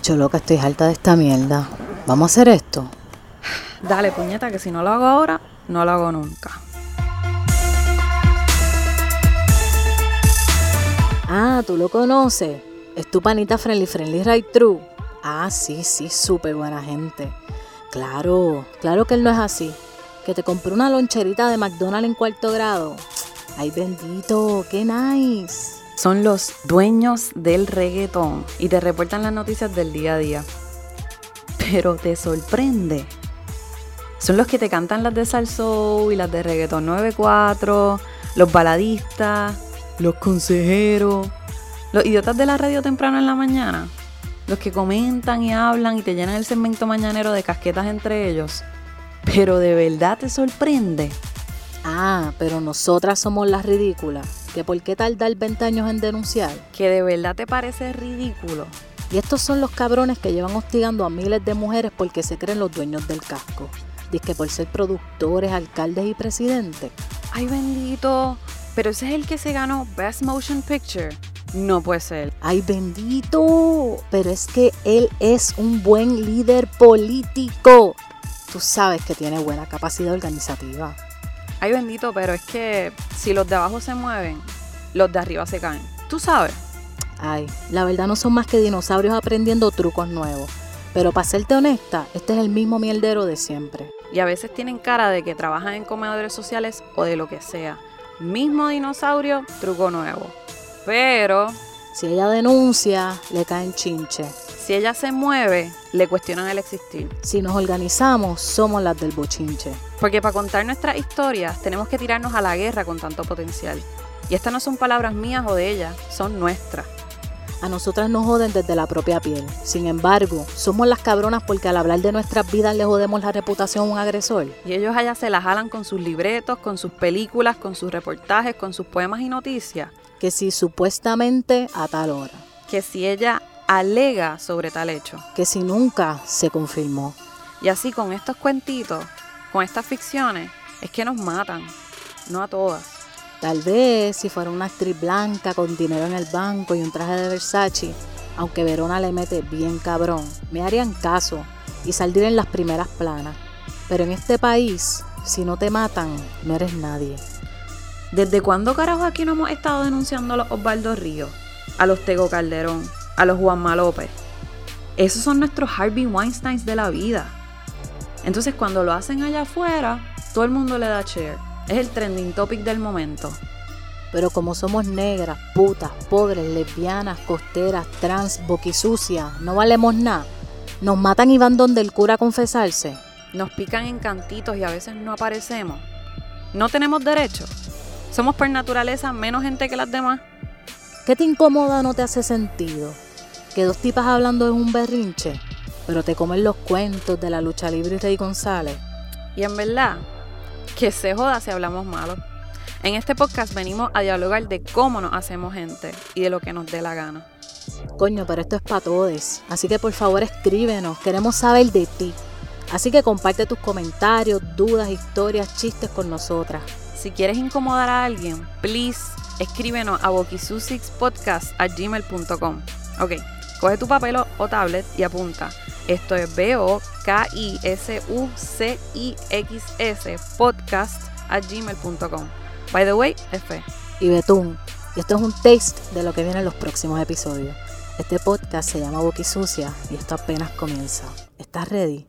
Hacho loca, estoy harta de esta mierda. ¿Vamos a hacer esto? Dale, puñeta, que si no lo hago ahora, no lo hago nunca. Ah, tú lo conoces. Es tu panita Friendly Friendly Right True. Ah, sí, sí, súper buena gente. Claro, claro que él no es así. Que te compré una loncherita de McDonald's en cuarto grado. Ay, bendito, qué nice. Son los dueños del reggaetón y te reportan las noticias del día a día. Pero te sorprende. Son los que te cantan las de Salsoul y las de reggaetón 94, los baladistas, los consejeros, los idiotas de la radio temprano en la mañana, los que comentan y hablan y te llenan el segmento mañanero de casquetas entre ellos. Pero de verdad te sorprende. Ah, pero nosotras somos las ridículas. ¿Que por qué tardar 20 años en denunciar? Que de verdad te parece ridículo. Y estos son los cabrones que llevan hostigando a miles de mujeres porque se creen los dueños del casco. Dice que por ser productores, alcaldes y presidentes. Ay, bendito. Pero ese es el que se ganó Best Motion Picture. No puede ser. Ay, bendito. Pero es que él es un buen líder político. Tú sabes que tiene buena capacidad organizativa. Ay, bendito, pero es que si los de abajo se mueven, los de arriba se caen. Tú sabes. Ay, la verdad no son más que dinosaurios aprendiendo trucos nuevos. Pero para serte honesta, este es el mismo mierdero de siempre. Y a veces tienen cara de que trabajan en comedores sociales o de lo que sea. Mismo dinosaurio, truco nuevo. Pero Si ella denuncia, le caen chinche. Si ella se mueve, le cuestionan el existir. Si nos organizamos, somos las del bochinche. Porque para contar nuestras historias tenemos que tirarnos a la guerra con tanto potencial. Y estas no son palabras mías o de ella, son nuestras. A nosotras nos joden desde la propia piel. Sin embargo, somos las cabronas porque al hablar de nuestras vidas le jodemos la reputación a un agresor. Y ellos allá se la jalan con sus libretos, con sus películas, con sus reportajes, con sus poemas y noticias. Que si supuestamente a tal hora. Que si ella alega sobre tal hecho. Que si nunca se confirmó. Y así con estos cuentitos, con estas ficciones, es que nos matan. No a todas. Tal vez si fuera una actriz blanca con dinero en el banco y un traje de Versace, aunque Verona le mete bien cabrón, me harían caso y saldría en las primeras planas. Pero en este país, si no te matan, no eres nadie. ¿Desde cuándo carajo aquí no hemos estado denunciando a los Osvaldo Ríos, a los Tego Calderón, a los Juanma López? Esos son nuestros Harvey Weinsteins de la vida. Entonces cuando lo hacen allá afuera, todo el mundo le da share. Es el trending topic del momento. Pero como somos negras, putas, pobres, lesbianas, costeras, trans, boquisucias, no valemos nada. Nos matan y van donde el cura a confesarse. Nos pican en cantitos y a veces no aparecemos. No tenemos derecho. Somos por naturaleza menos gente que las demás. ¿Qué te incomoda no te hace sentido? Que dos tipas hablando es un berrinche, pero te comen los cuentos de la lucha libre y Rey González. Y en verdad, que se joda si hablamos malo. En este podcast venimos a dialogar de cómo nos hacemos gente y de lo que nos dé la gana. Coño, pero esto es para todos. Así que por favor escríbenos, queremos saber de ti. Así que comparte tus comentarios, dudas, historias, chistes con nosotras. Si quieres incomodar a alguien, please escríbenos a boquisusixpodcast.gmail.com Ok, coge tu papel o, tablet y apunta. Esto es B-O-K-I-S-U-C-I-X-S podcast a gmail.com. By the way, F. Y Betún, y esto es un taste de lo que viene en los próximos episodios. Este podcast se llama Boquisucia y esto apenas comienza. ¿Estás ready?